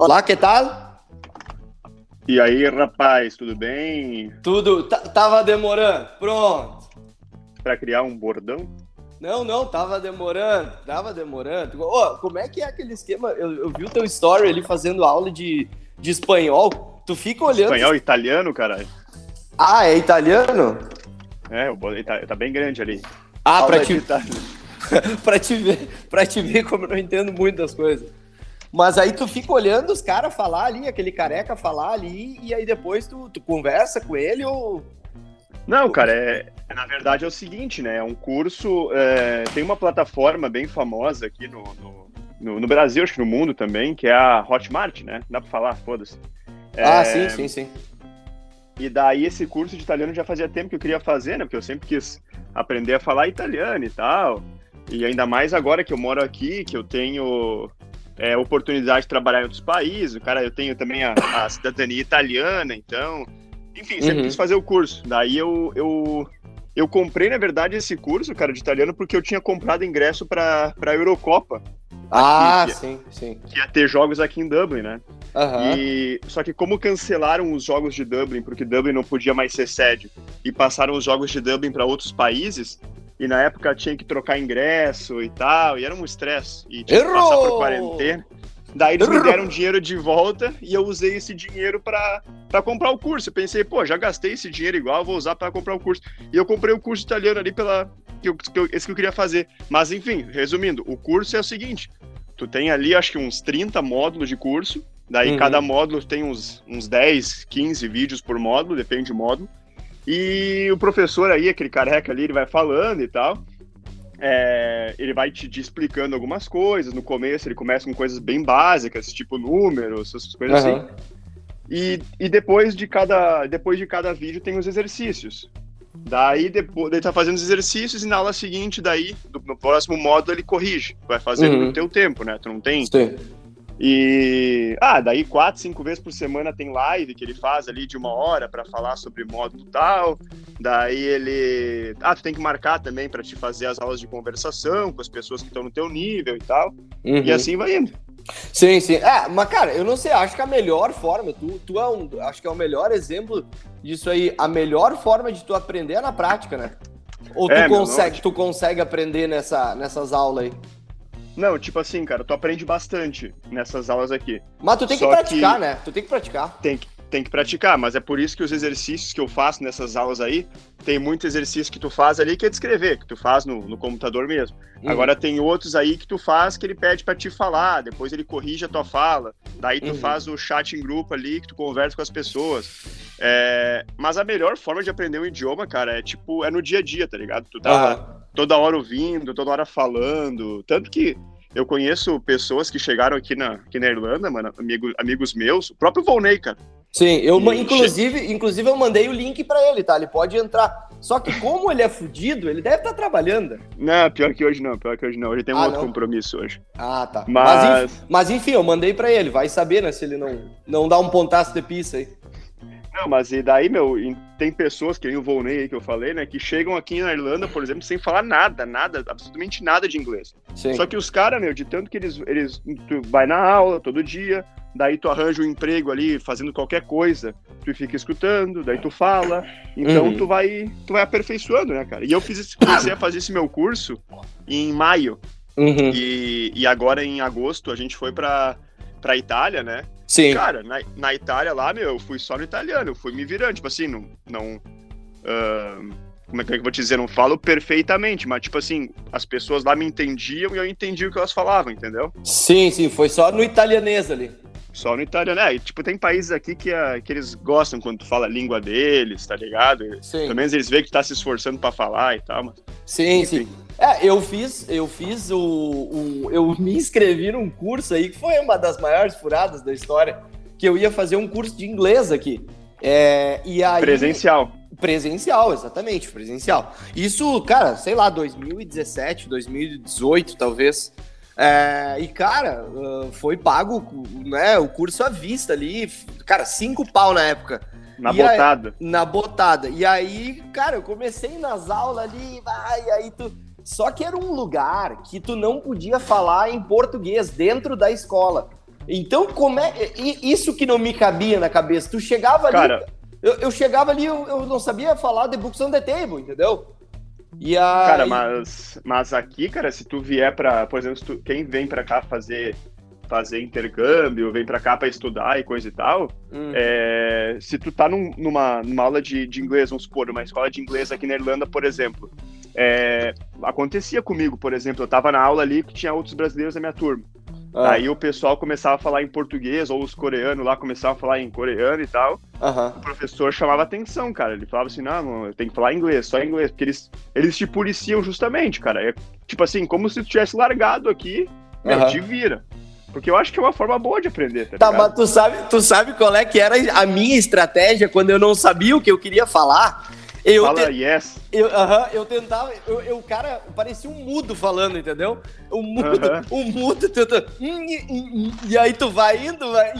Olá, que tal? E aí, rapaz, tudo bem? Tudo. Tava demorando. Pronto. Para criar um bordão? Não, não, tava demorando. Tava demorando. Ô, como é que é aquele esquema? Eu, eu vi o teu story ali fazendo aula de, de espanhol. Tu fica olhando. Espanhol italiano, caralho. Ah, é italiano? É, o tá, tá bem grande ali. Ah, aula pra te... pra te ver, pra te ver como eu não entendo muito das coisas. Mas aí tu fica olhando os caras falar ali, aquele careca falar ali, e aí depois tu, tu conversa com ele ou. Não, cara, é, na verdade é o seguinte, né? É um curso. É, tem uma plataforma bem famosa aqui no, no, no, no, Brasil, acho que no mundo também, que é a Hotmart, né? Dá pra falar, foda-se. É, ah, sim, sim, sim. E daí esse curso de italiano já fazia tempo que eu queria fazer, né? Porque eu sempre quis aprender a falar italiano e tal. E ainda mais agora que eu moro aqui, que eu tenho é, oportunidade de trabalhar em outros países. Cara, eu tenho também a, a cidadania italiana, então. Enfim, sempre uhum. quis fazer o curso. Daí eu, eu, eu comprei, na verdade, esse curso, cara, de italiano, porque eu tinha comprado ingresso para a Eurocopa. Ah, aqui, sim, sim. Que ia ter jogos aqui em Dublin, né? Uhum. E, só que como cancelaram os jogos de Dublin, porque Dublin não podia mais ser sede, e passaram os jogos de Dublin para outros países, e na época tinha que trocar ingresso e tal, e era um estresse. E tinha que passar por quarentena. Daí eles me deram dinheiro de volta e eu usei esse dinheiro para comprar o curso. Eu pensei, pô, já gastei esse dinheiro igual, vou usar para comprar o curso. E eu comprei o curso italiano ali pela que eu, que eu, esse que eu queria fazer. Mas enfim, resumindo, o curso é o seguinte: tu tem ali acho que uns 30 módulos de curso. Daí uhum. cada módulo tem uns, uns 10, 15 vídeos por módulo, depende do módulo. E o professor aí, aquele careca ali, ele vai falando e tal. É, ele vai te, te, explicando algumas coisas. No começo, ele começa com coisas bem básicas, tipo números, essas coisas uhum. assim. E, e depois, de cada, depois de cada vídeo tem os exercícios. Daí, depois, ele tá fazendo os exercícios e na aula seguinte, daí, no próximo módulo, ele corrige. Vai fazendo uhum. no teu tempo, né? Tu não tem Sim. E ah, daí quatro, cinco vezes por semana tem live que ele faz ali de uma hora para falar sobre módulo tal. Daí ele, ah, tu tem que marcar também para te fazer as aulas de conversação com as pessoas que estão no teu nível e tal. Uhum. E assim vai indo. Sim, sim. É, mas cara, eu não sei, acho que a melhor forma, tu, tu é um, acho que é o melhor exemplo disso aí, a melhor forma de tu aprender é na prática, né? Ou tu é, consegue, tu consegue aprender nessa, nessas aulas aí? Não, tipo assim, cara, tu aprende bastante nessas aulas aqui. Mas tu tem que praticar, que... né? Tu tem que praticar. Tem que, tem que praticar, mas é por isso que os exercícios que eu faço nessas aulas aí, tem muito exercício que tu faz ali que é de escrever, que tu faz no, no computador mesmo. Uhum. Agora tem outros aí que tu faz que ele pede para te falar, depois ele corrige a tua fala, daí tu uhum. faz o chat em grupo ali que tu conversa com as pessoas. É... Mas a melhor forma de aprender um idioma, cara, é tipo, é no dia a dia, tá ligado? Tu tá uhum. Toda hora ouvindo, toda hora falando, tanto que eu conheço pessoas que chegaram aqui na, aqui na Irlanda, mano, amigo, amigos meus, o próprio Volney, cara. Sim, eu e inclusive, che... inclusive eu mandei o link para ele, tá? Ele pode entrar. Só que como ele é fudido, ele deve estar tá trabalhando. Não, pior que hoje não, pior que hoje não. Ele tem um ah, outro não? compromisso hoje. Ah, tá. Mas... Mas, enfim, mas enfim, eu mandei para ele. Vai saber, né, se ele não, não dá um pontaço de pista aí. Não, mas e daí, meu, tem pessoas, que nem o Volney aí que eu falei, né, que chegam aqui na Irlanda, por exemplo, sem falar nada, nada, absolutamente nada de inglês. Sim. Só que os caras, meu, de tanto que eles, eles tu vai na aula todo dia, daí tu arranja um emprego ali fazendo qualquer coisa, tu fica escutando, daí tu fala, então uhum. tu vai tu vai aperfeiçoando, né, cara? E eu fiz comecei a fazer esse meu curso em maio. Uhum. E, e agora em agosto a gente foi para pra Itália, né? Sim. Cara, na, na Itália lá, meu, eu fui só no italiano, eu fui me virando, tipo assim, não. não uh, como é que eu vou te dizer? Não falo perfeitamente, mas, tipo assim, as pessoas lá me entendiam e eu entendia o que elas falavam, entendeu? Sim, sim, foi só no italianês ali. Só no italiano. É, e, tipo, tem países aqui que, uh, que eles gostam quando tu fala a língua deles, tá ligado? Sim. Pelo menos eles veem que tu tá se esforçando para falar e tal, mas... Sim, Enfim. sim. É, eu fiz, eu fiz o, o, Eu me inscrevi num curso aí que foi uma das maiores furadas da história. Que eu ia fazer um curso de inglês aqui. É, e aí, presencial. Presencial, exatamente, presencial. Isso, cara, sei lá, 2017, 2018, talvez. É, e, cara, foi pago né, o curso à vista ali. Cara, cinco pau na época. Na e botada. Aí, na botada. E aí, cara, eu comecei nas aulas ali, vai, aí tu só que era um lugar que tu não podia falar em português dentro da escola. Então, como é. Isso que não me cabia na cabeça. Tu chegava ali. Cara, eu, eu chegava ali, eu, eu, não sabia falar The Books on the Table, entendeu? E. Cara, mas, mas aqui, cara, se tu vier para, por exemplo, tu, quem vem para cá fazer fazer intercâmbio, vem para cá para estudar e coisa e tal, hum. é, se tu tá num, numa, numa aula de, de inglês, vamos supor, uma escola de inglês aqui na Irlanda, por exemplo, é, acontecia comigo, por exemplo, eu tava na aula ali que tinha outros brasileiros da minha turma. Ah. Aí o pessoal começava a falar em português, ou os coreanos lá começavam a falar em coreano e tal. Uhum. O professor chamava atenção, cara. Ele falava assim: não, eu tenho que falar inglês, só inglês. Porque eles, eles te policiam justamente, cara. É tipo assim, como se tu tivesse largado aqui, uhum. meu, te vira. Porque eu acho que é uma forma boa de aprender, tá, tá mas tu sabe, tu sabe qual é que era a minha estratégia quando eu não sabia o que eu queria falar? Eu Fala te... yes. Eu, uh -huh, eu tentava, eu, eu, cara, parecia um mudo falando, entendeu? Um mudo, uh -huh. um mudo tentando. E aí tu vai indo, vai,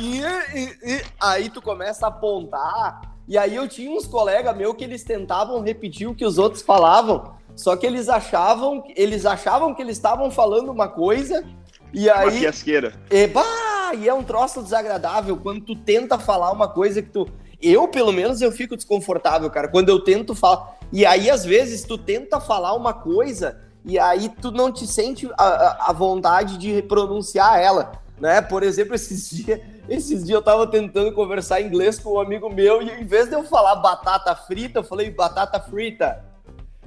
aí tu começa a apontar. E aí eu tinha uns colegas meus que eles tentavam repetir o que os outros falavam, só que eles achavam, eles achavam que eles estavam falando uma coisa e aí. Uma fiasqueira. E, bah, e é um troço desagradável quando tu tenta falar uma coisa que tu. Eu, pelo menos, eu fico desconfortável, cara, quando eu tento falar. E aí, às vezes, tu tenta falar uma coisa e aí tu não te sente a, a vontade de pronunciar ela, né? Por exemplo, esses dias, esses dias eu tava tentando conversar inglês com um amigo meu e em vez de eu falar batata frita, eu falei batata frita.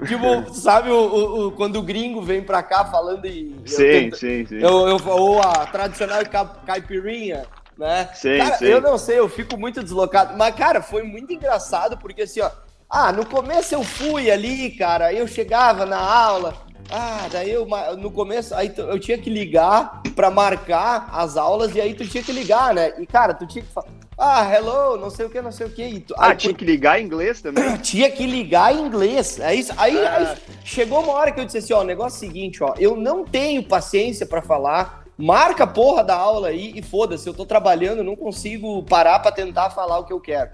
Tipo, sabe o, o, o, quando o gringo vem pra cá falando e. Sim, tento, sim, sim. Eu, eu, ou a tradicional caipirinha, né? Sim, cara, sim. eu não sei, eu fico muito deslocado. Mas, cara, foi muito engraçado, porque assim, ó. Ah, no começo eu fui ali, cara, eu chegava na aula, ah, daí eu, no começo, aí eu tinha que ligar para marcar as aulas e aí tu tinha que ligar, né? E, cara, tu tinha que falar, ah, hello, não sei o que, não sei o que. Tu, ah, aí, tinha que ligar em inglês também? Tinha que ligar em inglês. É isso. Aí, ah. aí, chegou uma hora que eu disse assim, ó, o negócio é o seguinte, ó, eu não tenho paciência para falar, marca a porra da aula aí e foda-se, eu tô trabalhando, não consigo parar para tentar falar o que eu quero.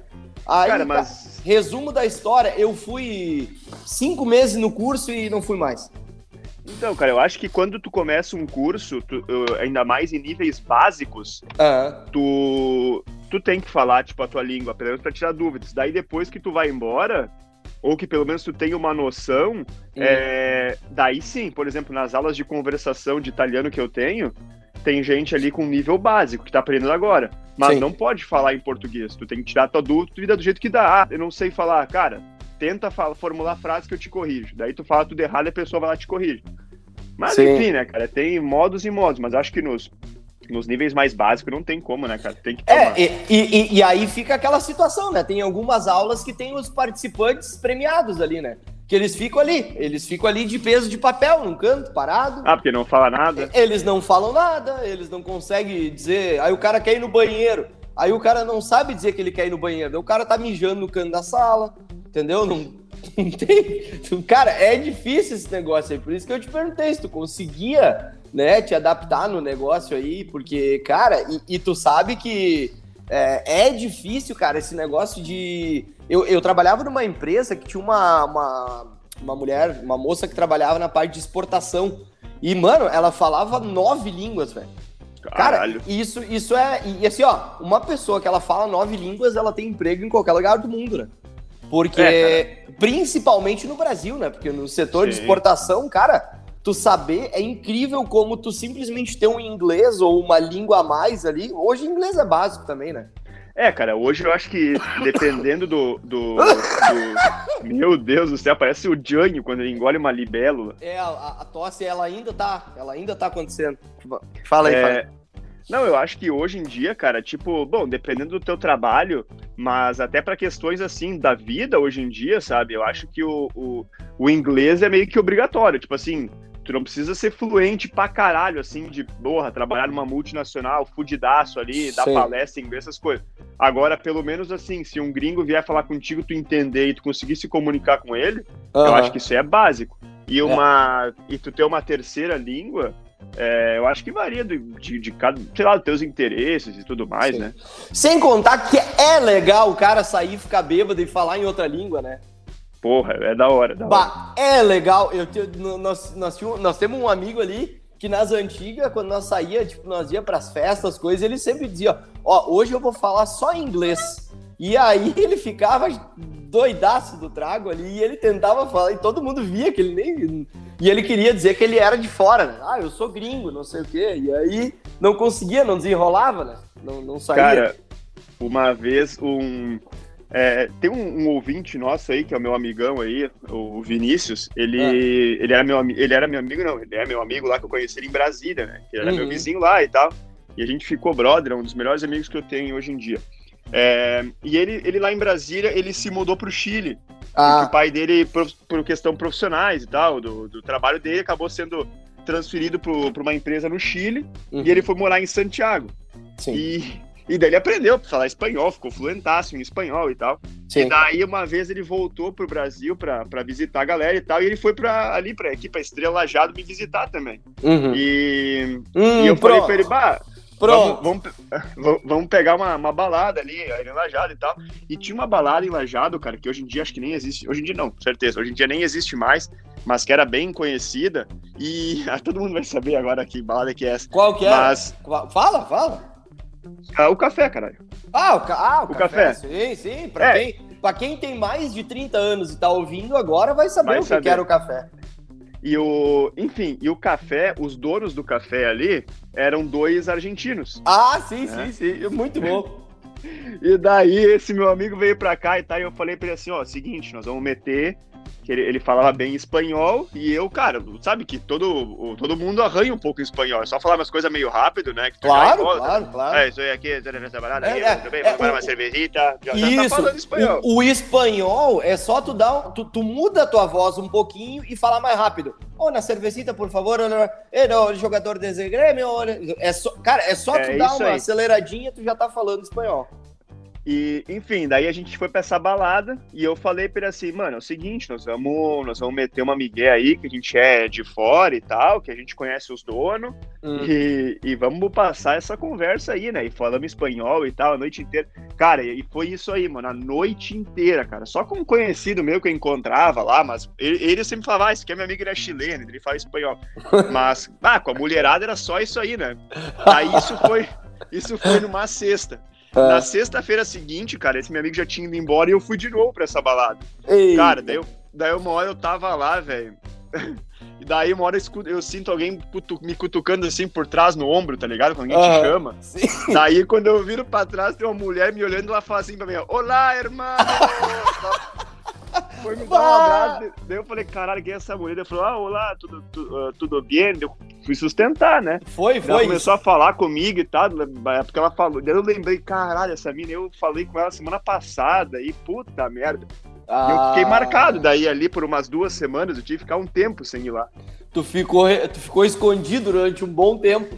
Aí, Cara, mas... resumo da história, eu fui cinco meses no curso e não fui mais. Então, cara, eu acho que quando tu começa um curso, tu, ainda mais em níveis básicos, uhum. tu, tu tem que falar, tipo, a tua língua, pelo menos pra tirar dúvidas. Daí depois que tu vai embora, ou que pelo menos tu tenha uma noção, é, daí sim, por exemplo, nas aulas de conversação de italiano que eu tenho, tem gente ali com nível básico que tá aprendendo agora. Mas sim. não pode falar em português. Tu tem que tirar tua dúvida do jeito que dá. Ah, eu não sei falar, cara tenta fala, formular frases que eu te corrijo. Daí tu fala tudo errado e a pessoa vai lá te corrige. Mas Sim. enfim, né, cara, tem modos e modos, mas acho que nos, nos níveis mais básicos não tem como, né, cara? Tem que tomar. É, e, e, e, aí fica aquela situação, né? Tem algumas aulas que tem os participantes premiados ali, né? Que eles ficam ali, eles ficam ali de peso de papel, num canto, parado. Ah, porque não fala nada? Eles não falam nada, eles não conseguem dizer. Aí o cara quer ir no banheiro. Aí o cara não sabe dizer que ele quer ir no banheiro. O cara tá mijando no canto da sala. Entendeu? Não, tem. Cara, é difícil esse negócio aí. Por isso que eu te perguntei se tu conseguia, né, te adaptar no negócio aí, porque, cara, e, e tu sabe que é, é, difícil, cara, esse negócio de. Eu, eu trabalhava numa empresa que tinha uma, uma, uma mulher, uma moça que trabalhava na parte de exportação. E, mano, ela falava nove línguas, velho. Cara, isso, isso é. E assim, ó, uma pessoa que ela fala nove línguas, ela tem emprego em qualquer lugar do mundo, né? Porque, é, principalmente no Brasil, né? Porque no setor Sim. de exportação, cara, tu saber é incrível como tu simplesmente ter um inglês ou uma língua a mais ali. Hoje inglês é básico também, né? É, cara, hoje eu acho que dependendo do, do, do, Meu Deus do céu, parece o Jânio quando ele engole uma libélula. É, a, a, tosse, ela ainda tá. Ela ainda tá acontecendo. Fala aí, é, fala. Não, eu acho que hoje em dia, cara, tipo, bom, dependendo do teu trabalho, mas até para questões assim da vida hoje em dia, sabe? Eu acho que o, o, o, inglês é meio que obrigatório. Tipo assim, tu não precisa ser fluente pra caralho, assim, de porra, trabalhar numa multinacional, fudidaço ali, dar Sim. palestra em inglês, essas coisas. Agora, pelo menos assim, se um gringo vier falar contigo, tu entender e tu conseguir se comunicar com ele, uhum. eu acho que isso é básico. E é. uma. É. E tu ter uma terceira língua é, eu acho que varia de, de, de, cada, sei lá, dos teus interesses e tudo mais, Sim. né? Sem contar que é legal o cara sair, ficar bêbado e falar em outra língua, né? Porra, é da hora, da bah, hora. É legal. Eu, nós, nós, nós temos um amigo ali que nas antigas, quando nós saía, tipo, nós ia pras festas, coisas, ele sempre dizia, ó, hoje eu vou falar só inglês. E aí ele ficava doidaço do trago ali e ele tentava falar, e todo mundo via que ele nem. E ele queria dizer que ele era de fora, né? Ah, eu sou gringo, não sei o quê. E aí não conseguia, não desenrolava, né? Não, não saía. Cara, uma vez um. É, tem um, um, ouvinte nosso aí, que é o meu amigão aí, o Vinícius, ele, ah. ele, era meu, ele era meu amigo, não, ele é meu amigo lá que eu conheci ele em Brasília, né? Ele era uhum. meu vizinho lá e tal. E a gente ficou brother, é um dos melhores amigos que eu tenho hoje em dia. É, e ele, ele lá em Brasília, ele se mudou para o Chile. Ah. O pai dele, por, por questão profissionais e tal, do, do trabalho dele, acabou sendo transferido para uma empresa no Chile uhum. e ele foi morar em Santiago. Sim. E, e daí ele aprendeu a falar espanhol, ficou fluentaço em espanhol e tal. Sim. E daí uma vez ele voltou pro Brasil para visitar a galera e tal, e ele foi para ali para aqui para Estrela Lajado me visitar também. Uhum. E, hum, e eu pronto. falei para ele, bah, Pronto. Vamos, vamos, vamos, pegar uma, uma balada ali, em Lajado e tal. E tinha uma balada em Lajado, cara, que hoje em dia acho que nem existe. Hoje em dia não, certeza. Hoje em dia nem existe mais, mas que era bem conhecida. E ah, todo mundo vai saber agora que balada que é essa. Qual que é? Mas... Fala, fala. Ah, o café, caralho. Ah, o, ca... ah, o, o café. café. Sim, sim. Pra, é. quem, pra quem tem mais de 30 anos e tá ouvindo agora, vai saber vai o que, saber. que era o café. E o, enfim, e o café, os donos do café ali eram dois argentinos. Ah, sim, né? sim, sim, muito bom. e daí esse meu amigo veio pra cá e tá, e eu falei pra ele assim, ó, seguinte, nós vamos meter que ele, ele falava bem espanhol, e eu, cara, sabe que todo, todo mundo arranha um pouco em espanhol, é só falar umas coisas meio rápido, né? Claro, claro, claro. É, isso aí aqui, essa balada, é, é, tudo bem, vamos é, uma cervejita, já, isso, já tá falando espanhol. O, o, espanhol é só tu dar, tu, tu muda a tua voz um pouquinho e falar mais rápido. Ou oh, na cervecita, por favor, o jogador desse Grêmio, é só, cara, é só tu é dar uma aí. aceleradinha, tu já tá falando espanhol. E, enfim, daí a gente foi pra essa balada e eu falei pra ele assim, mano, é o seguinte, nós vamos, nós vamos meter uma migué aí, que a gente é de fora e tal, que a gente conhece os donos, hum. e, e vamos passar essa conversa aí, né? E falamos espanhol e tal, a noite inteira. Cara, e foi isso aí, mano, a noite inteira, cara. Só com um conhecido meu que eu encontrava lá, mas ele, ele sempre falava, ah, esse aqui é meu amigo, ele é chileno, ele fala espanhol. mas, ah, com a mulherada era só isso aí, né? Aí isso foi, isso foi numa sexta. É. Na sexta-feira seguinte, cara, esse meu amigo já tinha ido embora e eu fui de novo pra essa balada. Eita. Cara, daí, eu, daí uma hora eu tava lá, velho. E daí uma hora eu, eu sinto alguém cutu, me cutucando assim por trás no ombro, tá ligado? Quando alguém te chama. Sim. Daí quando eu viro pra trás, tem uma mulher me olhando e ela fala assim pra mim: Olá, irmão! Foi me dar um abraço. Daí eu falei, caralho, quem é essa mulher? Ele falou, ah, olá, tudo, tudo, uh, tudo bem? Eu fui sustentar, né? Foi, foi. Ela começou a falar comigo e tal, porque ela falou. Daí eu lembrei, caralho, essa mina, eu falei com ela semana passada e puta merda. Ah. E eu fiquei ah. marcado daí ali por umas duas semanas, eu tive que ficar um tempo sem ir lá. Tu ficou, tu ficou escondido durante um bom tempo.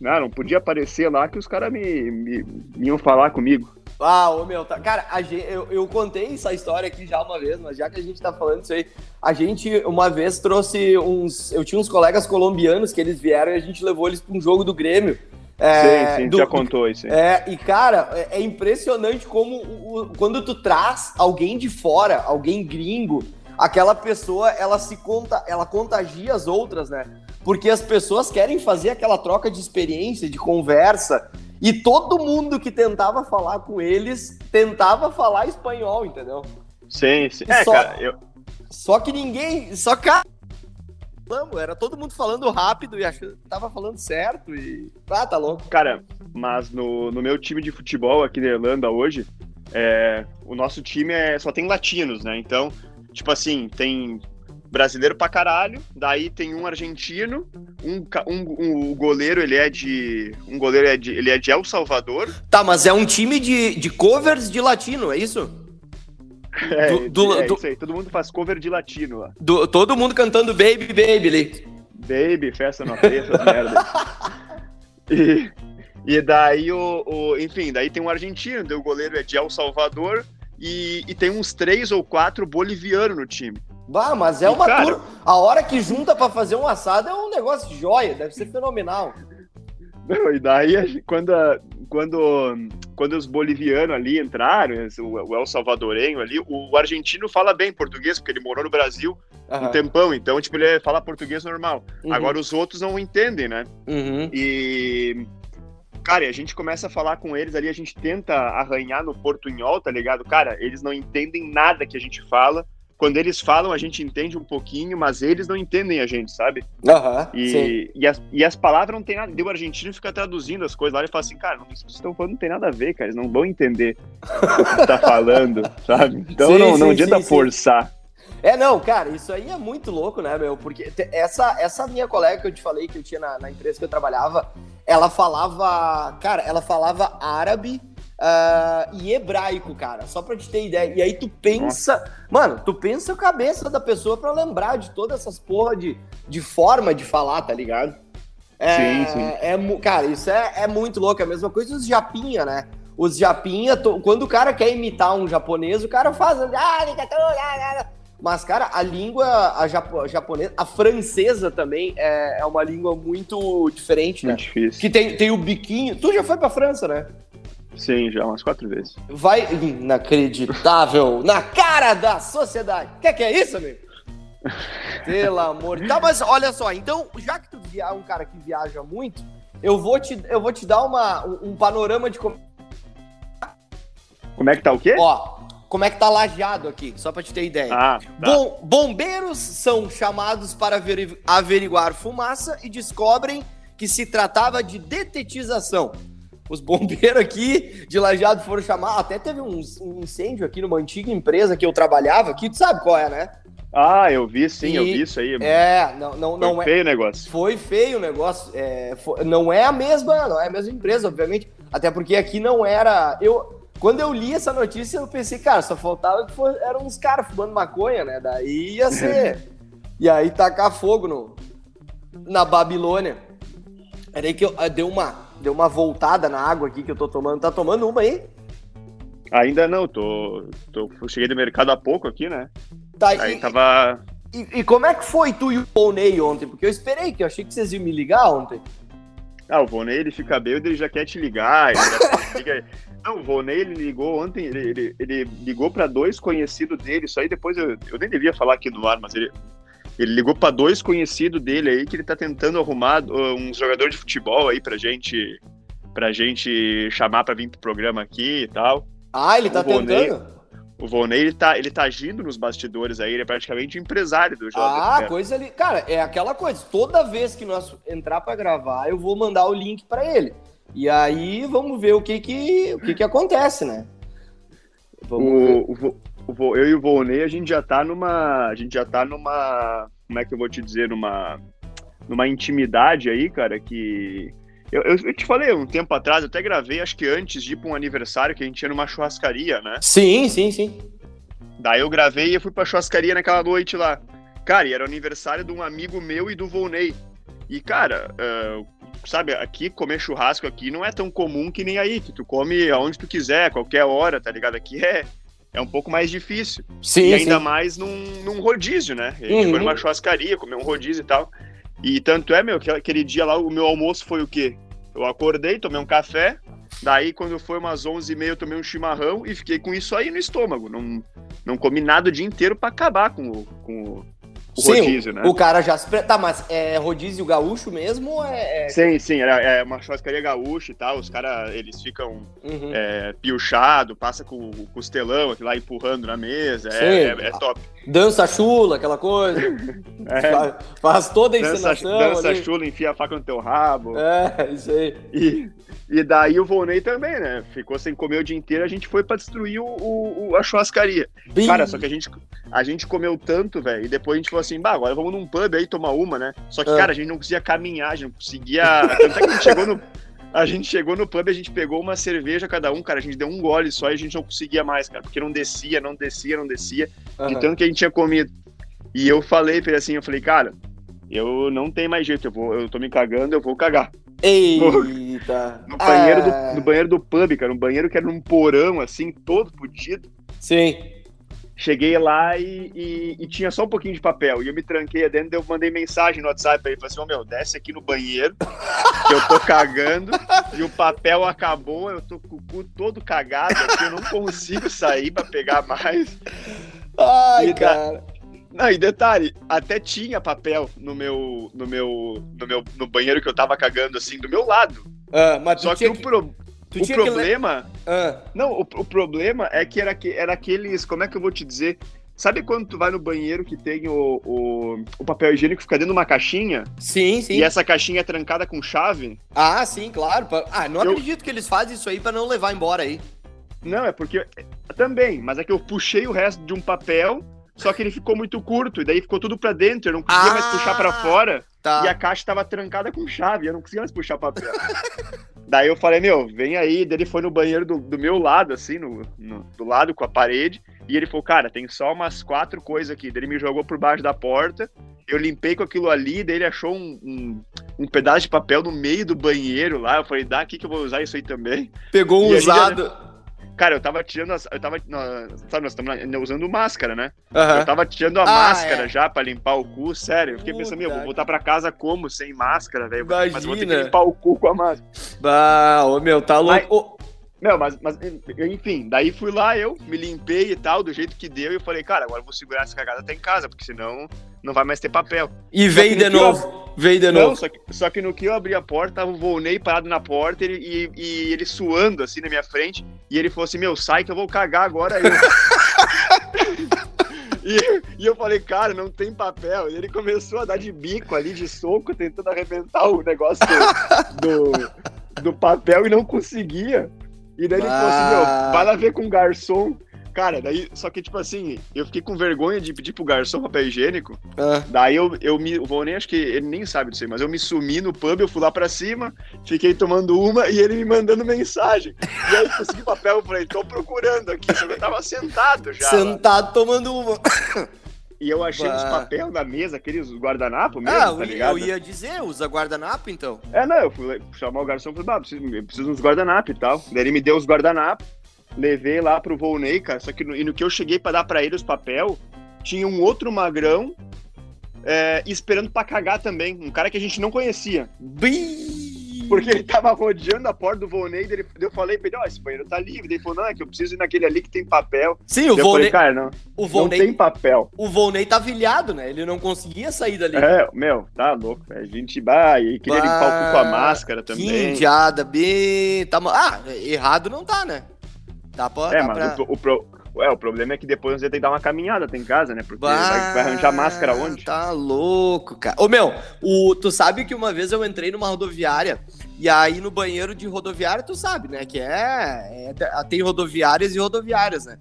Não, não podia aparecer lá que os caras me, me, me iam falar comigo. Ah, ô meu, tá, cara, gente, eu, eu contei essa história aqui já uma vez, mas já que a gente tá falando isso aí, a gente uma vez trouxe uns. Eu tinha uns colegas colombianos que eles vieram e a gente levou eles para um jogo do Grêmio. É, sim, sim, do, já contou isso. É, e cara, é, é impressionante como o, quando tu traz alguém de fora, alguém gringo, aquela pessoa, ela se conta, ela contagia as outras, né? Porque as pessoas querem fazer aquela troca de experiência, de conversa, e todo mundo que tentava falar com eles tentava falar espanhol, entendeu? Sim, sim. É, só, cara, eu... só que ninguém. Só que. Era todo mundo falando rápido e achando que tava falando certo e. Ah, tá louco. Cara, mas no, no meu time de futebol aqui na Irlanda hoje, é, o nosso time é, só tem latinos, né? Então, tipo assim, tem brasileiro pra caralho, daí tem um argentino, um, um, um, o goleiro ele é de um goleiro é de, ele é de El Salvador. Tá, mas é um time de, de covers de latino, é isso? É, do, do, é do, isso aí, todo mundo faz cover de latino lá. Do, todo mundo cantando Baby Baby ali. Baby, festa no preço, merda. E, e daí o, o, Enfim, daí tem um argentino, o goleiro é de El Salvador e, e tem uns três ou quatro bolivianos no time. Bah, mas é uma cara... turma. A hora que junta para fazer um assado é um negócio de joia, deve ser fenomenal. Não, e daí, quando, quando, quando os bolivianos ali entraram, o El Salvadorenho ali, o argentino fala bem português, porque ele morou no Brasil uhum. um tempão. Então, tipo, ele fala português normal. Uhum. Agora os outros não entendem, né? Uhum. E. Cara, a gente começa a falar com eles ali, a gente tenta arranhar no portunhol, tá ligado? Cara, eles não entendem nada que a gente fala quando eles falam, a gente entende um pouquinho, mas eles não entendem a gente, sabe? Uhum, e, e, as, e as palavras não tem nada. O argentino fica traduzindo as coisas lá e fala assim, cara, isso que vocês estão falando não tem nada a ver, cara. Eles não vão entender o que tá falando, sabe? Então sim, não, não sim, adianta sim, forçar. É, não, cara, isso aí é muito louco, né, meu? Porque essa, essa minha colega que eu te falei que eu tinha na, na empresa que eu trabalhava, ela falava, cara, ela falava árabe uh, e hebraico, cara. Só pra te ter ideia. E aí tu pensa. Mano, tu pensa a cabeça da pessoa pra lembrar de todas essas porra de, de forma de falar, tá ligado? É, sim, sim. É, cara, isso é, é muito louco. É a mesma coisa os japinha, né? Os japinha, quando o cara quer imitar um japonês, o cara faz. Ah, mas, cara, a língua a japonesa, a francesa também é, é uma língua muito diferente, né? Muito difícil. Que tem, tem o biquinho. Tu já foi pra França, né? Sim, já umas quatro vezes. Vai. Inacreditável! na cara da sociedade! O que, que é isso, amigo? Pelo amor. Tá, mas olha só, então, já que tu é um cara que viaja muito, eu vou te, eu vou te dar uma, um, um panorama de como. Como é que tá o quê? Ó, como é que tá lajeado aqui, só pra te ter ideia. Ah, tá. Bom, bombeiros são chamados para averiguar fumaça e descobrem que se tratava de detetização. Os bombeiros aqui de Lajeado foram chamar. Até teve um, um, incêndio aqui numa antiga empresa que eu trabalhava aqui. Tu sabe qual é, né? Ah, eu vi sim, e, eu vi isso aí. É, não, não, foi não é. feio o negócio. Foi feio o negócio. É, foi, não é a mesma, não é a mesma empresa, obviamente. Até porque aqui não era. Eu, quando eu li essa notícia, eu pensei, cara, só faltava que for, eram uns caras fumando maconha, né? Daí ia ser. e aí tacar fogo no, na Babilônia. Era aí que eu, deu uma deu uma voltada na água aqui que eu tô tomando. Tá tomando uma aí? Ainda não, tô, tô cheguei do mercado há pouco aqui, né? Tá, aí e, tava. E, e, como é que foi tu e o Volney ontem? Porque eu esperei, que eu achei que vocês iam me ligar ontem. Ah, o Volney ele fica bêbado, ele já quer te ligar. Fica... Não, o Volney ele ligou ontem, ele, ele, ele ligou para dois conhecidos dele, isso aí depois eu, eu nem devia falar aqui no ar, mas ele, ele ligou para dois conhecidos dele aí que ele tá tentando arrumar uh, um jogador de futebol aí pra gente pra gente chamar para vir pro programa aqui e tal. Ah, ele tá o tentando? O Vonei, ele tá, ele tá agindo nos bastidores aí, ele é praticamente empresário do jogo. Ah, coisa ali. Cara, é aquela coisa, toda vez que nós entrar para gravar, eu vou mandar o link para ele. E aí vamos ver o que que, o que, que acontece, né? Vamos o, eu e o Volney, a gente já tá numa. A gente já tá numa. Como é que eu vou te dizer? Numa. Numa intimidade aí, cara, que. Eu, eu, eu, te falei um tempo atrás, eu até gravei, acho que antes de ir pra um aniversário que a gente ia numa churrascaria, né? Sim, sim, sim. Daí eu gravei e eu fui pra churrascaria naquela noite lá. Cara, e era o aniversário de um amigo meu e do Volney. E, cara, uh, sabe, aqui comer churrasco aqui não é tão comum que nem aí, que tu come aonde tu quiser, qualquer hora, tá ligado? Aqui é, é um pouco mais difícil. Sim, e ainda sim. mais num, num, rodízio, né? A gente uhum. foi numa churrascaria, comer um rodízio e tal. E tanto é, meu, que aquele dia lá, o meu almoço foi o quê? Eu acordei, tomei um café, daí quando foi umas 11h30 eu tomei um chimarrão e fiquei com isso aí no estômago. Não, não comi nada o dia inteiro para acabar com o, com o sim, rodízio, né? O cara já se. Tá, mas é rodízio gaúcho mesmo? É, é... Sim, sim, é, é uma churrascaria gaúcha e tal. Os caras, eles ficam uhum. é, piochado, passa com o costelão aqui lá empurrando na mesa. É, é, é, top. Dança chula, aquela coisa. É. faz, faz, toda a encenação. Dança, dança chula, enfia a faca no teu rabo. É, isso aí. E, e daí o Volney também, né? Ficou sem comer o dia inteiro, a gente foi pra destruir o, o a churrascaria. Bim. Cara, só que a gente, a gente comeu tanto, velho, e depois a gente falou assim, bah, agora vamos num pub aí tomar uma, né? Só que, ah. cara, a gente não conseguia caminhar, a gente não conseguia. Tanto é que a gente chegou no. A gente chegou no pub, a gente pegou uma cerveja cada um, cara. A gente deu um gole só e a gente não conseguia mais, cara. Porque não descia, não descia, não descia. Uhum. De tanto que a gente tinha comido. E eu falei pra ele assim, eu falei, cara, eu não tenho mais jeito, eu, vou, eu tô me cagando, eu vou cagar. Eita! No banheiro, ah. do, no banheiro do pub, cara, um banheiro que era num porão, assim, todo fodido. Sim. Cheguei lá e, e, e, tinha só um pouquinho de papel. E eu me tranquei dentro, eu mandei mensagem no WhatsApp pra ele. Falei assim, ô oh, meu, desce aqui no banheiro, que eu tô cagando, e o papel acabou, eu tô com o cu todo cagado aqui, eu não consigo sair pra pegar mais. Ai, e cara. Não, e detalhe, até tinha papel no meu, no meu, no meu, no banheiro que eu tava cagando, assim, do meu lado. Ah, mas Só que, que o, pro, o problema... Que... Ah. Não, o, o, problema é que era, que era aqueles, como é que eu vou te dizer? Sabe quando tu vai no banheiro que tem o, o, o papel higiênico que fica dentro de uma caixinha? Sim, sim. E essa caixinha é trancada com chave? Ah, sim, claro. Ah, não eu... acredito que eles fazem isso aí para não levar embora aí. Não, é porque... Também, mas é que eu puxei o resto de um papel só que ele ficou muito curto, e daí ficou tudo pra dentro, eu não conseguia ah, mais puxar pra fora. Tá. E a caixa tava trancada com chave, eu não conseguia mais puxar papel. daí eu falei, meu, vem aí. Daí ele foi no banheiro do, do meu lado, assim, no, no, do lado com a parede. E ele falou, cara, tem só umas quatro coisas aqui. Daí ele me jogou por baixo da porta. Eu limpei com aquilo ali, daí ele achou um, um, um pedaço de papel no meio do banheiro lá. Eu falei, dá aqui que eu vou usar isso aí também. Pegou um usado. Já... Cara, eu tava tirando as. Eu tava. Sabe, nós estamos usando máscara, né? Uhum. Eu tava tirando a ah, máscara é. já pra limpar o cu, sério. Eu fiquei Puta pensando, meu, vou voltar pra casa como? Sem máscara, velho. Mas vou ter que limpar o cu com a máscara. Bah, ô meu, tá louco. Meu, mas, mas, enfim, daí fui lá, eu me limpei e tal, do jeito que deu, e eu falei, cara, agora eu vou segurar essa cagada até em casa, porque senão não vai mais ter papel. E veio de novo, eu... veio de novo. Não, só que, só que no que eu abri a porta, tava o Volney parado na porta e, e, e, ele suando assim na minha frente, e ele falou assim, meu, sai que eu vou cagar agora aí. E, e, eu falei, cara, não tem papel. E ele começou a dar de bico ali, de soco, tentando arrebentar o negócio do, do, do papel e não conseguia. E daí ele falou assim, meu, vai lá ver com o garçom. Cara, daí, só que, tipo assim, eu fiquei com vergonha de pedir pro garçom papel higiênico. Ah. Daí eu, eu me. O nem acho que ele nem sabe disso aí, mas eu me sumi no pub, eu fui lá pra cima, fiquei tomando uma e ele me mandando mensagem. E aí consegui papel, eu falei, tô procurando aqui, só que eu tava sentado já. Sentado lá. tomando uma. E eu achei bah. os papéis na mesa, aqueles guardanapo mesmo, ah, tá ligado? Eu ia dizer, usa guardanapo então. É, não, eu fui chamar o garçom e falei, ah, preciso, preciso uns guardanapo e tal. Daí ele me deu os guardanapo, levei lá pro Volney, cara, só que no, e no que eu cheguei para dar para ele os papel, tinha um outro magrão é, esperando para cagar também, um cara que a gente não conhecia. Bii! Porque ele tava rodeando a porta do Volney, ele, eu falei pra ele, ó, oh, esse banheiro tá livre. Ele falou, não, é que eu preciso ir naquele ali que tem papel. Sim, o Volney... Falei, cara, não, o Volney, não tem papel. O Volney tá vilhado, né? Ele não conseguia sair dali. É, meu, tá louco. A gente, vai e queria bah, limpar o cu com a máscara também. Que indiada, bem... Tá... Ah, errado não tá, né? Dá pra... É, dá mas pra... o, o, pro... É, o problema é que depois você tem que dar uma caminhada até em casa, né? Porque bah, vai, vai, arranjar máscara onde? Tá louco, cara. Ô, meu, o, tu sabe que uma vez eu entrei numa rodoviária e aí no banheiro de rodoviária, tu sabe, né? Que é, é tem rodoviárias e rodoviárias, né?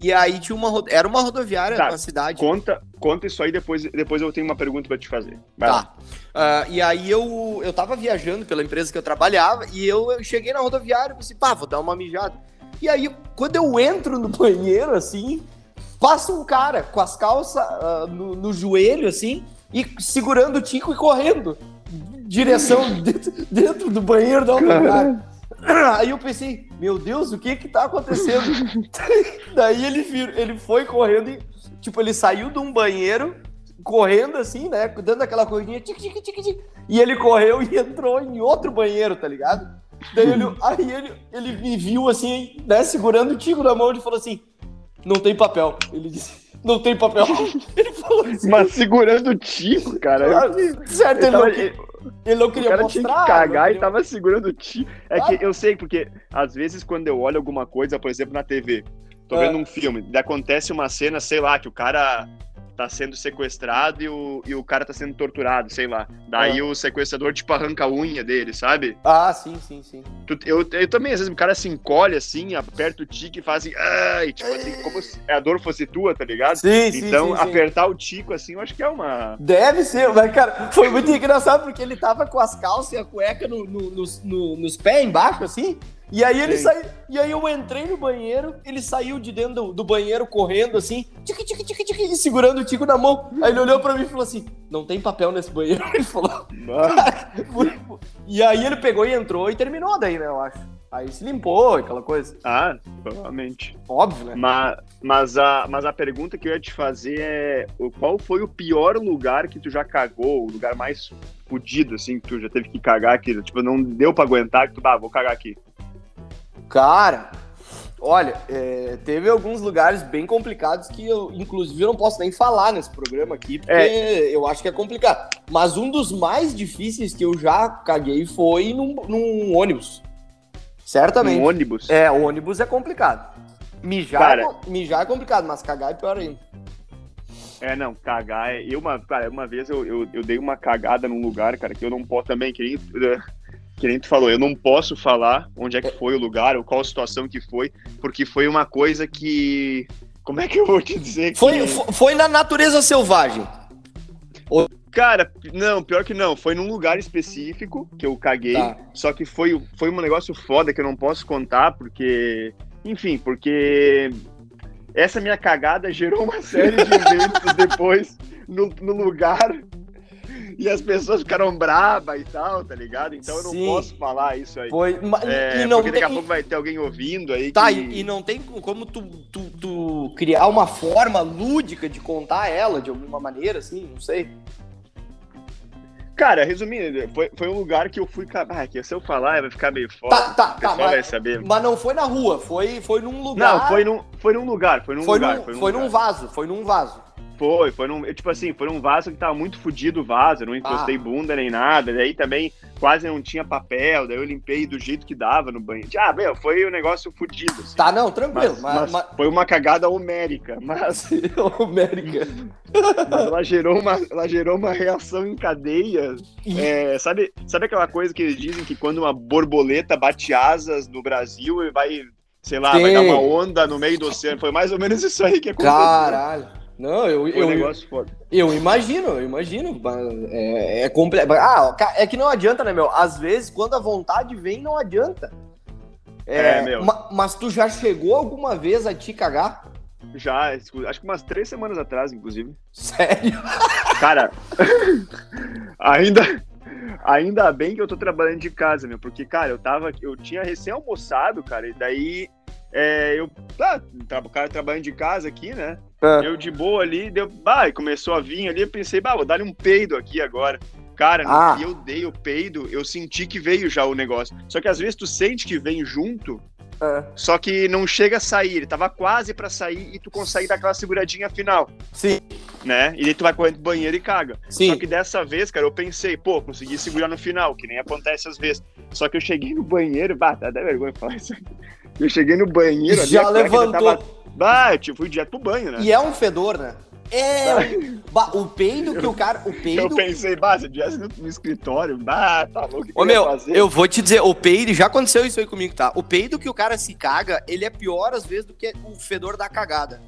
E aí tinha uma era uma rodoviária tá, na cidade. Conta, conta isso aí depois, depois eu tenho uma pergunta para te fazer. Vai tá. Uh, e aí eu eu tava viajando pela empresa que eu trabalhava e eu, eu cheguei na rodoviária e pensei, pá, vou dar uma mijada. E aí, quando eu entro no banheiro, assim, passa um cara com as calças uh, no, no, joelho, assim, e segurando o Tico e correndo. Direção dentro, dentro do banheiro da lugar. Aí eu pensei, meu Deus, o que que tá acontecendo? Daí ele, ele foi correndo e, tipo, ele saiu de um banheiro, correndo assim, né? Dando aquela corridinha, tic, tic, tic, tic, e ele correu e entrou em outro banheiro, tá ligado? Daí ele, aí ele, ele me viu assim, né, segurando o Tico na mão e falou assim: não tem papel. Ele disse, não tem papel. Ele falou assim. Mas segurando o Tico, cara. Ah, certo, ele, tava, não, ele, ele não queria o cara mostrar. Tinha que cagar queria... e tava segurando o Tico. É ah. que eu sei, porque às vezes quando eu olho alguma coisa, por exemplo, na TV, tô é. vendo um filme, acontece uma cena, sei lá, que o cara tá sendo sequestrado e o, e o cara tá sendo torturado, sei lá. Daí ah. o sequestrador, tipo, arranca a unha dele, sabe? Ah, sim, sim, sim. Tu, eu, eu também, às vezes, o cara se encolhe assim, aperta o tique e faz assim, ai, tipo assim, como se a dor fosse tua, tá ligado? Sim, sim. Então, sim, apertar sim. o tico assim, eu acho que é uma. Deve ser, mas, cara, foi muito engraçado porque ele tava com as calças e a cueca no, no, no, no nos pés embaixo, assim. E aí ele saiu. E aí eu entrei no banheiro, ele saiu de dentro do, do banheiro correndo assim, tique, tique, tique, tique, segurando o tico na mão. Aí ele olhou pra mim e falou assim: não tem papel nesse banheiro. Ele falou. e aí ele pegou e entrou e terminou daí, né, eu acho. Aí se limpou, aquela coisa. Ah, provavelmente. Óbvio, né? Mas, mas, a, mas a pergunta que eu ia te fazer é: qual foi o pior lugar que tu já cagou? O lugar mais fudido, assim, que tu já teve que cagar aqui? Tipo, não deu pra aguentar que tu, ah, vou cagar aqui. Cara, Olha, é, teve alguns lugares bem complicados que eu, inclusive, eu não posso nem falar nesse programa aqui, porque é. eu acho que é complicado. Mas um dos mais difíceis que eu já caguei foi num, num ônibus. Certamente. Um ônibus? É, o ônibus é complicado. Mijar, cara, é, mijar é complicado, mas cagar é pior ainda. É, não, cagar é. Eu, uma, cara, uma vez eu, eu, eu, dei uma cagada num lugar, cara, que eu não posso também, que que nem tu falou, eu não posso falar onde é que foi o lugar ou qual situação que foi, porque foi uma coisa que. Como é que eu vou te dizer? Que... Foi, foi na natureza selvagem. Cara, não, pior que não. Foi num lugar específico que eu caguei. Tá. Só que foi, foi um negócio foda que eu não posso contar, porque. Enfim, porque. Essa minha cagada gerou uma série de eventos depois no, no lugar e as pessoas ficaram bravas e tal, tá ligado? Então eu não Sim. posso falar isso aí. Foi, é, e não porque daqui a pouco vai ter alguém ouvindo aí. Tá, que... e, e, não tem como tu, tu, tu, criar uma forma lúdica de contar ela de alguma maneira, assim, não sei. Cara, resumindo, foi, foi um lugar que eu fui. Ah, que se eu falar vai ficar meio foda. Tá, tá, tá. Mas, vai saber. mas não foi na rua, foi, foi num lugar. Não, foi num, foi num lugar, foi num foi lugar. Num, foi num, foi lugar. num vaso, foi num vaso. Foi, foi num, tipo assim, foi num vaso que tava muito fodido o vaso, não encostei ah. bunda nem nada, daí também quase não tinha papel, daí eu limpei do jeito que dava no banho. Ah, meu, foi um negócio fodido. Assim. Tá, não, tranquilo. Mas, mas, mas... Foi uma cagada homérica, mas... homérica. mas ela gerou, uma, ela gerou uma reação em cadeia. É, sabe, sabe aquela coisa que eles dizem que quando uma borboleta bate asas no Brasil e vai sei lá, Sim. vai dar uma onda no meio do oceano. Foi mais ou menos isso aí que aconteceu. Caralho. Não, eu, Foi eu, um negócio foda. eu imagino, eu imagino. É, é complexo. Ah, é que não adianta, né, meu? Às vezes, quando a vontade vem, não adianta. É, é meu. Ma, mas tu já chegou alguma vez a te cagar? Já, acho que umas três semanas atrás, inclusive. Sério? Cara, ainda, ainda bem que eu tô trabalhando de casa, meu, porque, cara, eu tava, eu tinha recém almoçado, cara, e daí é, eu, ah, o cara trabalhando de casa aqui, né? É. Eu de boa ali, deu, bah, começou a vir ali, eu pensei, bah, vou dar um peido aqui agora. Cara, ah. eu dei o peido, eu senti que veio já o negócio. Só que às vezes tu sente que vem junto, é. só que não chega a sair. Ele tava quase para sair e tu consegue dar aquela seguradinha final. Sim. Né? E aí tu vai correndo pro banheiro e caga. Sim. Só que dessa vez, cara, eu pensei, pô, consegui segurar no final, que nem acontece às vezes. Só que eu cheguei no banheiro, bah, dá até vergonha falar isso aqui. Eu cheguei no banheiro. Já levantou. Tava... Ah, eu fui direto pro banho, né? E é um fedor, né? É, bah, o peido que o cara. O peido... Eu pensei, bah, se eu tivesse no, no escritório, bah, tá louco. Ô, meu, fazer? eu vou te dizer, o peido, já aconteceu isso aí comigo, tá? O peido que o cara se caga, ele é pior às vezes do que o fedor da cagada.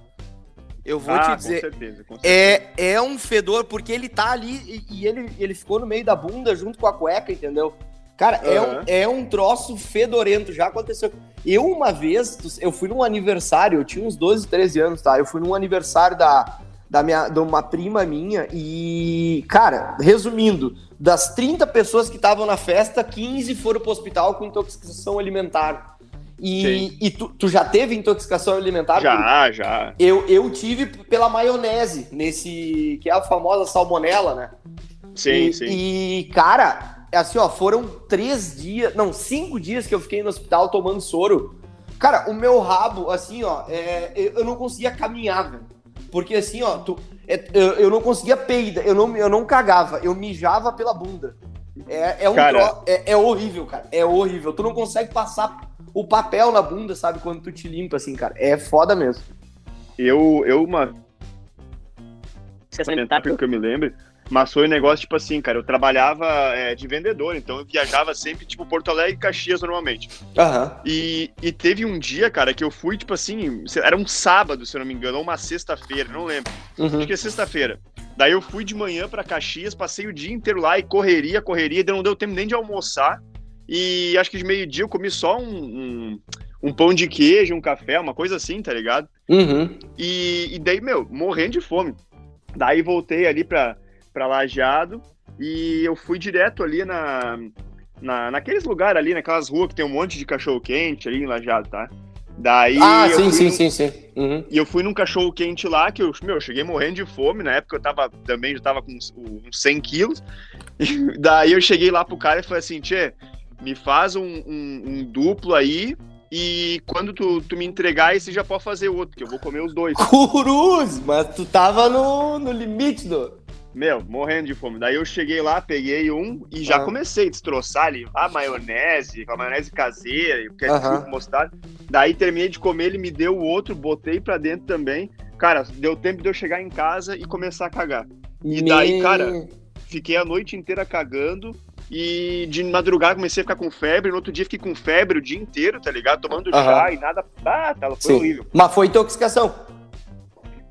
Eu vou ah, te dizer. Com certeza, com certeza. É, é um fedor, porque ele tá ali e, e ele, ele ficou no meio da bunda junto com a cueca, entendeu? Cara, uhum. é, um, é um troço fedorento, já aconteceu. Eu, uma vez, eu fui num aniversário, eu tinha uns 12, 13 anos, tá? Eu fui num aniversário da, da minha, de uma prima minha e, cara, resumindo, das 30 pessoas que estavam na festa, 15 foram pro hospital com intoxicação alimentar. E, e tu, tu, já teve intoxicação alimentar? Já, já. Eu, eu tive pela maionese, nesse. que é a famosa salmonela, né? Sim, e, sim. E, cara, assim, ó, foram três dias, não, cinco dias que eu fiquei no hospital tomando soro. Cara, o meu rabo, assim, ó, é, eu não conseguia caminhar, velho. Porque assim, ó, tu, é, eu, eu não conseguia peida, eu não, eu não cagava, eu mijava pela bunda. É, é um cara... tro... é, é horrível, cara. É horrível. Tu não consegue passar o papel na bunda, sabe? Quando tu te limpa, assim, cara. É foda mesmo. Eu, eu uma. Alimentar, porque eu me lembro, mas foi um negócio, tipo assim, cara, eu trabalhava é, de vendedor, então eu viajava sempre, tipo, Porto Alegre e Caxias normalmente. Uhum. E, e teve um dia, cara, que eu fui, tipo assim, era um sábado, se eu não me engano, ou uma sexta-feira, não lembro. Uhum. Acho que é sexta-feira. Daí eu fui de manhã para Caxias, passei o dia inteiro lá e correria, correria, não deu tempo nem de almoçar. E acho que de meio-dia eu comi só um, um, um, pão de queijo, um café, uma coisa assim, tá ligado? Uhum. E, e daí, meu, morrendo de fome. Daí voltei ali pra para Lajeado e eu fui direto ali na, na, naqueles lugares ali, naquelas ruas que tem um monte de cachorro quente ali em Lajeado, tá? Daí ah, sim, sim, num... sim, sim, uhum. E eu fui num cachorro quente lá, que eu, meu, eu cheguei morrendo de fome, na época eu tava, também já tava com uns, uns 100 quilos, e daí eu cheguei lá pro cara e falei assim, tchê, me faz um, um, um duplo aí, e quando tu, tu me entregar, esse já pode fazer outro, que eu vou comer os dois. Cruz, mas tu tava no, no limite do. Meu, morrendo de fome. Daí eu cheguei lá, peguei um e já ah. comecei a destroçar ali a maionese, a maionese caseira, o ketchup, uh mostarda. Daí terminei de comer, ele me deu o outro, botei pra dentro também. Cara, deu tempo de eu chegar em casa e começar a cagar. E daí, cara, fiquei a noite inteira cagando. E de madrugada comecei a ficar com febre. No outro dia fiquei com febre o dia inteiro, tá ligado? Tomando uhum. chá e nada. Ah, tá, foi sim. horrível. Mas foi intoxicação.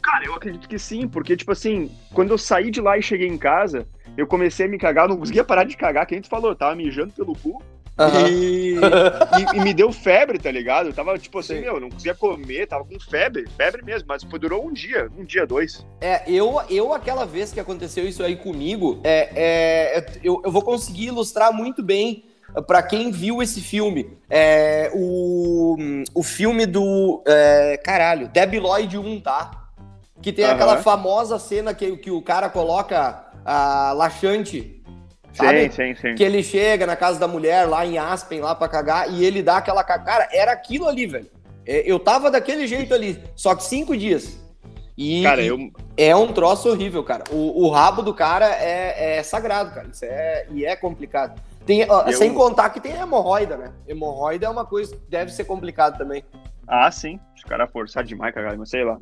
Cara, eu acredito que sim, porque, tipo assim, quando eu saí de lá e cheguei em casa, eu comecei a me cagar, não conseguia parar de cagar, que a gente falou, tava mijando pelo cu. Uhum. E, e, e, me deu febre, tá ligado? Eu tava, tipo assim, Sim. meu, não conseguia comer, tava com febre, febre mesmo, mas foi, durou um dia, um dia, dois. É, eu, eu aquela vez que aconteceu isso aí comigo, é, é eu, eu vou conseguir ilustrar muito bem para quem viu esse filme. É, o, o filme do. É, caralho, Debbie Lloyd 1, tá? Que tem uhum. aquela famosa cena que, que o cara coloca a laxante Sabe? Sim, sim, sim. Que ele chega na casa da mulher lá em Aspen, lá pra cagar, e ele dá aquela. Cara, era aquilo ali, velho. É, eu tava daquele jeito ali, só que cinco dias. E, cara, eu... é um troço horrível, cara. O, o rabo do cara é, é, sagrado, cara. Isso é, e é complicado. Tem, eu... Sem contar que tem hemorroida, né? Hemorroida é uma coisa que deve ser complicado também. Ah, sim. Os caras forçaram demais, cara, mas sei lá.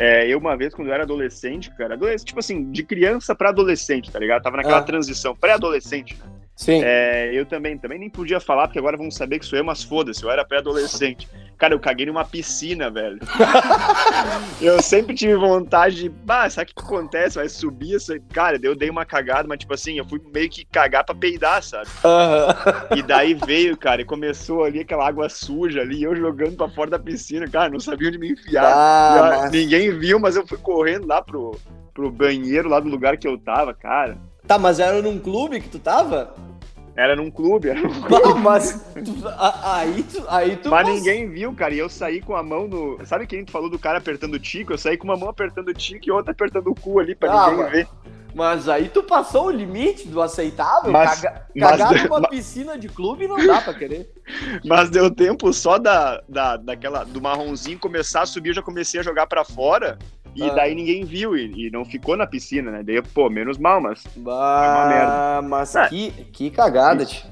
É, eu, uma vez, quando eu era adolescente, cara, adolescente, tipo assim, de criança para adolescente, tá ligado? Tava naquela ah. transição, pré-adolescente, né? Sim. É, eu também, também nem podia falar, porque agora vão saber que sou eu, mas foda-se, eu era pré-adolescente. Cara, eu caguei numa piscina, velho. eu sempre tive vontade de, bah, sabe o que acontece? Vai subir essa. Cara, eu dei uma cagada, mas tipo assim, eu fui meio que cagar pra peidar, sabe? Uhum. E daí veio, cara, e começou ali aquela água suja ali, eu jogando pra fora da piscina, cara, não sabia onde me enfiar. Ah, mas... Ninguém viu, mas eu fui correndo lá pro, pro banheiro lá do lugar que eu tava, cara. Tá, mas era num clube que tu tava? Era num clube, era num clube. Mas tu, aí, tu, aí tu. Mas ninguém viu, cara. E eu saí com a mão no. Sabe quem tu falou do cara apertando o tico? Eu saí com uma mão apertando o tico e outra apertando o cu ali pra ah, ninguém mas... ver. Mas aí tu passou o limite do aceitável. Mas, Caga, mas, cagar numa mas, piscina de clube não dá pra querer. Mas deu tempo só da, da, daquela, do marronzinho começar a subir, eu já comecei a jogar para fora. E ah. daí ninguém viu e, e, não ficou na piscina, né? Daí, pô, menos mal, mas. Bah, mas é. que, que cagada, tio.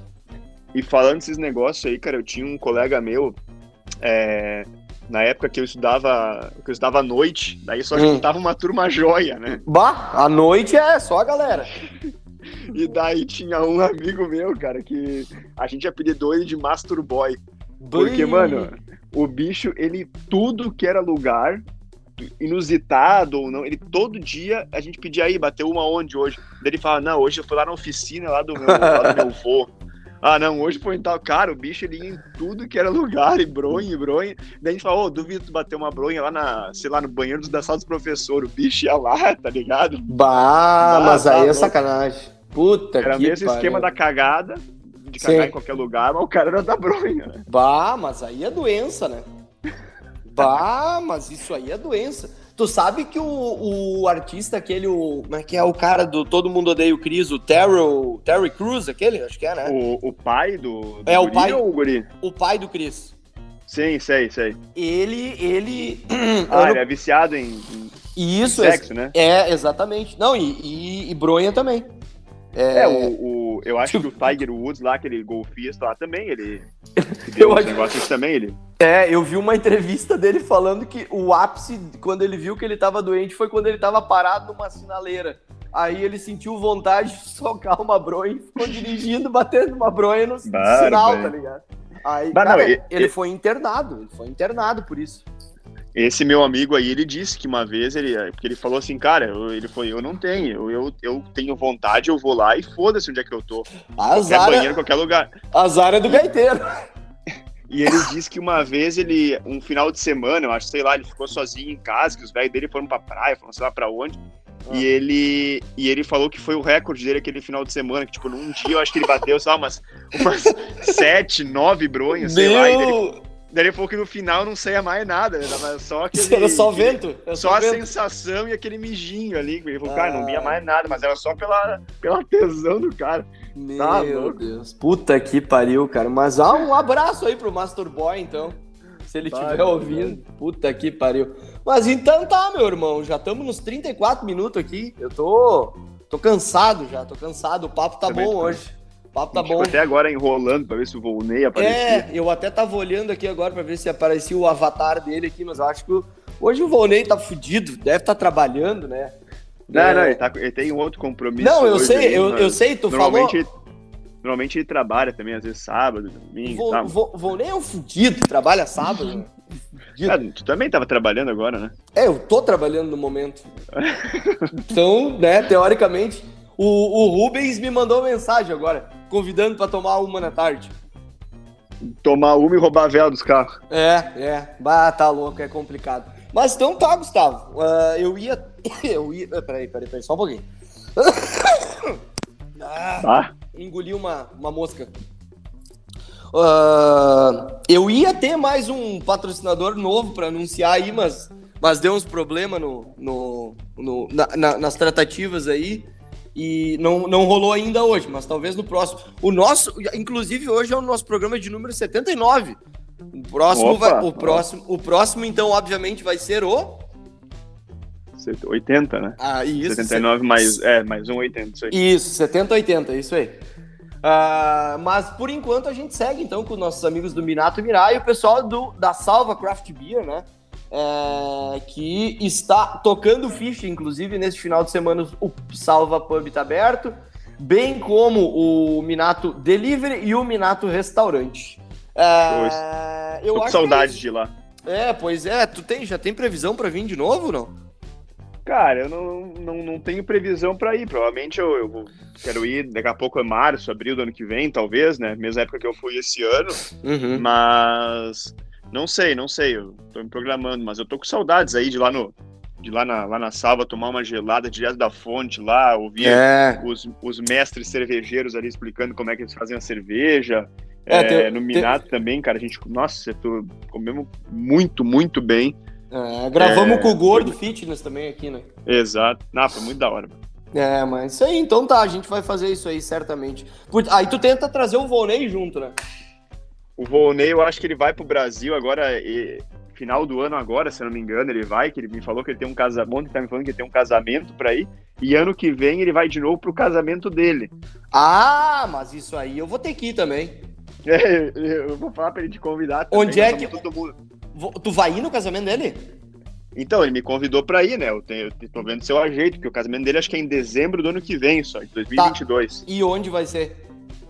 E falando desses negócios aí, cara, eu tinha um colega meu. É, na época que eu estudava que eu estudava à noite, daí só hum. juntava uma turma joia, né? Bah, à noite é só a galera. e daí tinha um amigo meu, cara, que a gente apelidou ele de Master Boy. Porque, mano, o bicho, ele tudo que era lugar, inusitado ou não, ele todo dia a gente pedia aí, bateu uma onde hoje? Daí ele fala, não, hoje eu fui lá na oficina lá do meu, lá do meu vô. Ah, não, hoje foi em tal. Cara, o bicho ele ia em tudo que era lugar, e bronha, e bronha. Daí a gente falou, ô, oh, duvido tu bater uma bronha lá na, sei lá, no banheiro da sala dos professores. O bicho ia lá, tá ligado? Bah, bah mas tá aí é louco. sacanagem. Puta era que Era mesmo esquema da cagada, de cagar Sim. em qualquer lugar, mas o cara era da bronha, né? Bah, mas aí é doença, né? Bah, mas isso aí é doença. Tu sabe que o, o artista, aquele, o, como é que é o cara do Todo Mundo Odeia o Chris, o Terry, Terry Crews, aquele? Acho que é, né? O, o pai do, do É, o pai, ou o guri? O pai do Chris. Sim, sei, sei. Ele, ele... Ah, ano... ele é viciado em, em Isso, sexo, é, né? É, exatamente. Não, e, e, e bronha também. É, é o, o, eu acho que o Tiger Woods lá, aquele golfista lá também, ele. eu acho... negócios também, ele. É, eu vi uma entrevista dele falando que o ápice, quando ele viu que ele tava doente, foi quando ele tava parado numa sinaleira. Aí ele sentiu vontade de socar uma bronha e ficou dirigindo, batendo uma bronha no sinal, tá ligado? Aí, cara, não, ele, ele foi internado, ele foi internado por isso. Esse meu amigo aí, ele disse que uma vez, ele, porque ele falou assim, cara, eu, ele foi, eu não tenho, eu, eu tenho vontade, eu vou lá e foda-se onde é que eu tô. Azar, qualquer banheiro, qualquer lugar. Azar é do gaiteiro. E ele disse que uma vez ele, um final de semana, eu acho, sei lá, ele ficou sozinho em casa, que os velhos dele foram pra praia, foram sei lá pra onde. Ah. E ele e ele falou que foi o recorde dele aquele final de semana, que tipo, num dia eu acho que ele bateu, sei lá, umas, umas sete, nove bronhas, sei Meu... lá. E ele, Daí ele falou que no final não saía mais nada, né? Era só aquele. Era só vento? Era só, só a vento. sensação e aquele mijinho ali. Ele falou, ah. cara, não via mais nada, mas era só pela, pela tesão do cara. Meu tá Deus. Puta que pariu, cara. Mas ah, um abraço aí pro Master Boy, então. Se ele estiver ouvindo, puta que pariu. Mas então tá, meu irmão, já estamos nos 34 minutos aqui. Eu tô, tô cansado já, tô cansado. O papo tá Também bom hoje. Papo tá bom. até agora enrolando pra ver se o Volney aparecia. É, eu até tava olhando aqui agora pra ver se aparecia o avatar dele aqui, mas eu acho que hoje o Volney tá fudido, deve estar tá trabalhando, né? Não, é... não, ele, tá, ele, tem um outro compromisso. Não, eu sei, aí, eu, eu sei, tu normalmente falou. Normalmente ele trabalha também, às vezes sábado, domingo. Tal. Vou, vou nem é um fudido, trabalha sábado. Ah, tu também tava trabalhando agora, né? É, eu tô trabalhando no momento. então, né, teoricamente, o, o Rubens me mandou mensagem agora, convidando para tomar uma na tarde. Tomar uma e roubar a vela dos carros. É, é. Bah, tá louco, é complicado. Mas então tá, Gustavo. Uh, eu ia. Eu ia. Peraí, peraí, peraí, só um pouquinho. ah, ah. Engoli uma, uma mosca. Uh, eu ia ter mais um patrocinador novo para anunciar aí, mas, mas deu uns problemas no, no, no na, na, nas tratativas aí e não, não rolou ainda hoje, mas talvez no próximo. O nosso, inclusive hoje é o nosso programa de número 79. O próximo, Opa, vai, o próximo, o próximo então obviamente vai ser o 80, né? Ah, isso. 79 mais, é, mais um 80, isso aí. Isso, 70, 80, isso aí. Uh, mas por enquanto a gente segue então com nossos amigos do Minato Mirai e o pessoal do, da Salva Craft Beer, né? É, que está tocando ficha, inclusive nesse final de semana o Salva Pub está aberto, bem como o Minato Delivery e o Minato Restaurante. É, eu Tô com saudade é de lá. É, pois é. Tu tem, já tem previsão para vir de novo, não? Cara, eu não, não, não tenho previsão para ir. Provavelmente eu, eu quero ir daqui a pouco, é março, abril do ano que vem, talvez, né? Mesma época que eu fui esse ano. Uhum. Mas não sei, não sei. Eu tô me programando, mas eu tô com saudades aí de lá no. De lá na, lá na salva, tomar uma gelada direto da fonte lá, ouvir é. os, os mestres cervejeiros ali explicando como é que eles fazem a cerveja. É, é, no Minato também, cara, a gente, nossa, comemos muito, muito bem. É, gravamos é, com o Gordo foi... Fitness também aqui, né? Exato. Não, foi muito da hora. É, mas isso aí, então tá, a gente vai fazer isso aí, certamente. Aí tu tenta trazer o Volney junto, né? O Volney, eu acho que ele vai pro Brasil agora, e, final do ano agora, se eu não me engano, ele vai, que ele me falou que ele tem um casamento, ontem tá me falando que ele tem um casamento pra ir, e ano que vem ele vai de novo pro casamento dele. Ah, mas isso aí eu vou ter que ir também. É, eu vou falar pra ele te convidar também, Onde é que... Tu vai ir no casamento dele? Então, ele me convidou para ir, né? Eu, tenho, eu tô vendo seu ajeito, porque o casamento dele acho que é em dezembro do ano que vem, só, em 2022. Tá. E onde vai ser?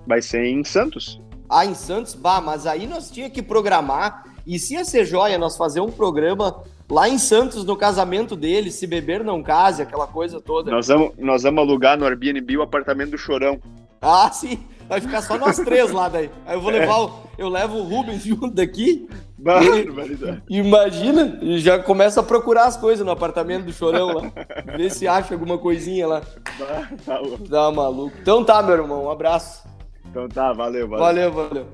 Vai ser em Santos. Ah, em Santos? Bah, mas aí nós tinha que programar. E se ia ser joia nós fazer um programa lá em Santos no casamento dele, se beber não case, aquela coisa toda. Nós vamos, nós vamos alugar no Airbnb o apartamento do Chorão. Ah, sim. Vai ficar só nós três lá daí. Aí eu vou levar é. o, eu levo o Rubens junto daqui Barbaridade. Imagina, e já começa a procurar as coisas no apartamento do Chorão lá. ver se acha alguma coisinha lá. Tá, tá maluco. Então tá, meu irmão, um abraço. Então tá, valeu, valeu. Valeu, valeu.